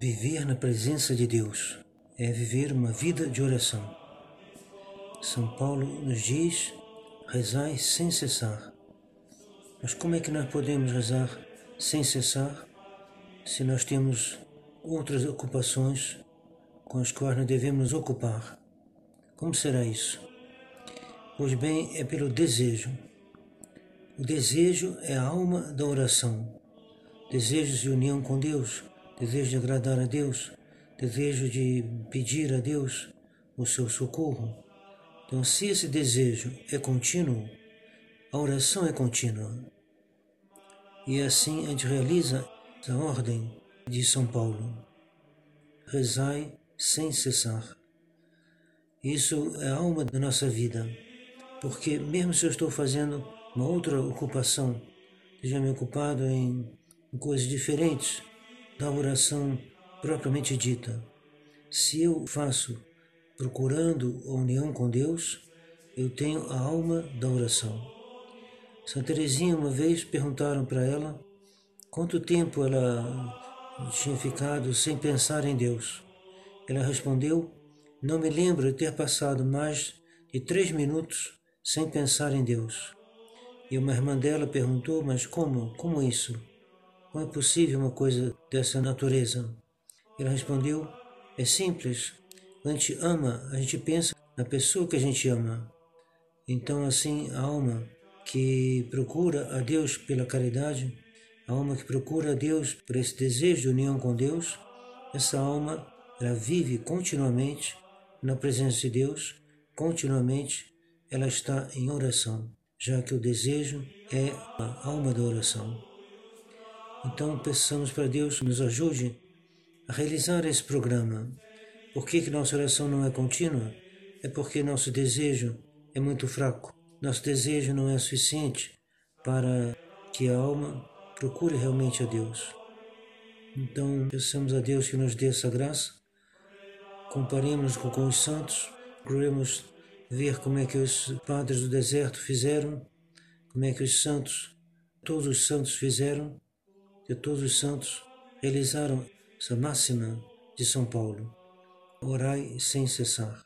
Viver na presença de Deus é viver uma vida de oração. São Paulo nos diz: rezai sem cessar. Mas como é que nós podemos rezar sem cessar se nós temos outras ocupações com as quais nós devemos ocupar? Como será isso? Pois bem, é pelo desejo. O desejo é a alma da oração. Desejos de união com Deus, desejo de agradar a Deus, desejo de pedir a Deus o seu socorro. Então, se esse desejo é contínuo, a oração é contínua. E assim a gente realiza a ordem de São Paulo. Rezai sem cessar. Isso é a alma da nossa vida, porque mesmo se eu estou fazendo uma outra ocupação, esteja me ocupado em coisas diferentes, da oração propriamente dita. Se eu faço procurando a união com Deus, eu tenho a alma da oração. Santa Teresinha uma vez perguntaram para ela quanto tempo ela tinha ficado sem pensar em Deus. Ela respondeu: Não me lembro de ter passado mais de três minutos sem pensar em Deus. E uma irmã dela perguntou: Mas como? Como isso? Como é possível uma coisa dessa natureza? Ela respondeu: É simples. Quando a gente ama, a gente pensa na pessoa que a gente ama. Então, assim, a alma que procura a Deus pela caridade, a alma que procura a Deus por esse desejo de união com Deus, essa alma ela vive continuamente na presença de Deus, continuamente ela está em oração, já que o desejo é a alma da oração. Então peçamos para Deus nos ajude a realizar esse programa. Por que, que nossa oração não é contínua? É porque nosso desejo é muito fraco. Nosso desejo não é suficiente para que a alma procure realmente a Deus. Então, peçamos a Deus que nos dê essa graça. Comparemos com, os santos, procuremos ver como é que os padres do deserto fizeram, como é que os santos, todos os santos fizeram que todos os santos realizaram essa máxima de São Paulo: orai sem cessar.